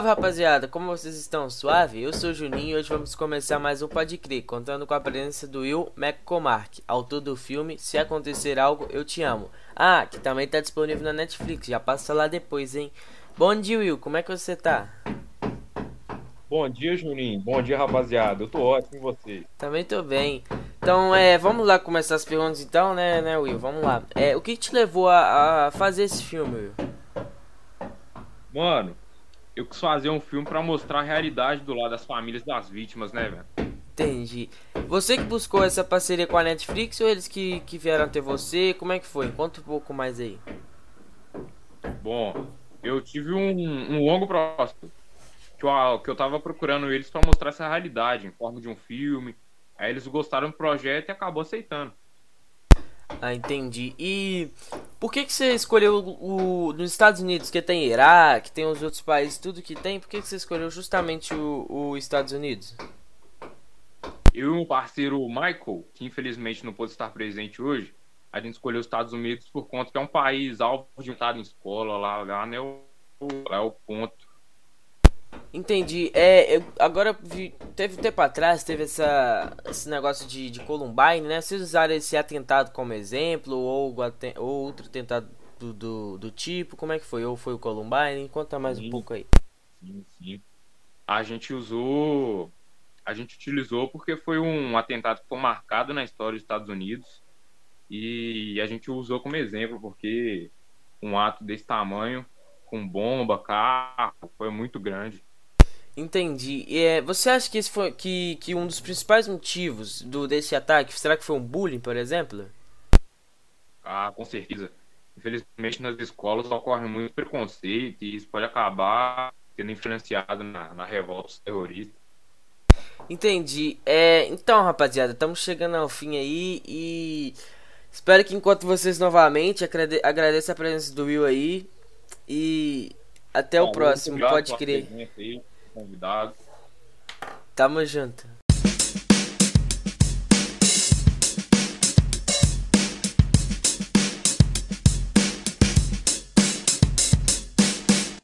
rapaziada, como vocês estão? Suave? Eu sou o Juninho e hoje vamos começar mais um Pode Crer, contando com a presença do Will McCormack, autor do filme Se Acontecer Algo, Eu Te Amo. Ah, que também está disponível na Netflix, já passa lá depois, hein? Bom dia, Will, como é que você tá? Bom dia, Juninho. Bom dia, rapaziada. Eu tô ótimo e você? Também tô bem. Então, é, vamos lá começar as perguntas então, né, né, Will? Vamos lá. É, o que te levou a, a fazer esse filme, Will? Mano, eu quis fazer um filme para mostrar a realidade do lado das famílias das vítimas, né, velho? Entendi. Você que buscou essa parceria com a Netflix ou eles que, que vieram até você? Como é que foi? Conta um pouco mais aí. Bom, eu tive um, um longo processo que eu, que eu tava procurando eles para mostrar essa realidade em forma de um filme. Aí eles gostaram do projeto e acabou aceitando. Ah, entendi. E por que, que você escolheu o, o nos Estados Unidos, que tem Iraque, tem os outros países, tudo que tem, por que, que você escolheu justamente o, o Estados Unidos? Eu e um parceiro Michael, que infelizmente não pôde estar presente hoje, a gente escolheu os Estados Unidos por conta que é um país alvo de estar em escola lá, lá né, o, é o ponto Entendi. É, eu, agora vi, teve um tempo atrás, teve essa, esse negócio de, de Columbine, né? Vocês usaram esse atentado como exemplo ou, ou outro atentado do, do, do, tipo? Como é que foi? Ou foi o Columbine? Conta mais sim, um pouco aí. Sim, sim. A gente usou. A gente utilizou porque foi um atentado que foi marcado na história dos Estados Unidos. E a gente usou como exemplo, porque um ato desse tamanho, com bomba, carro, foi muito grande. Entendi. É, você acha que esse foi que, que um dos principais motivos do desse ataque será que foi um bullying, por exemplo? Ah, com certeza. Infelizmente nas escolas ocorre muito preconceito e isso pode acabar sendo influenciado na, na revolta terrorista. Entendi. É, então, rapaziada, estamos chegando ao fim aí e espero que enquanto vocês novamente agradeça a presença do Will aí e até o próximo, pode crer convidado. Tamo junto.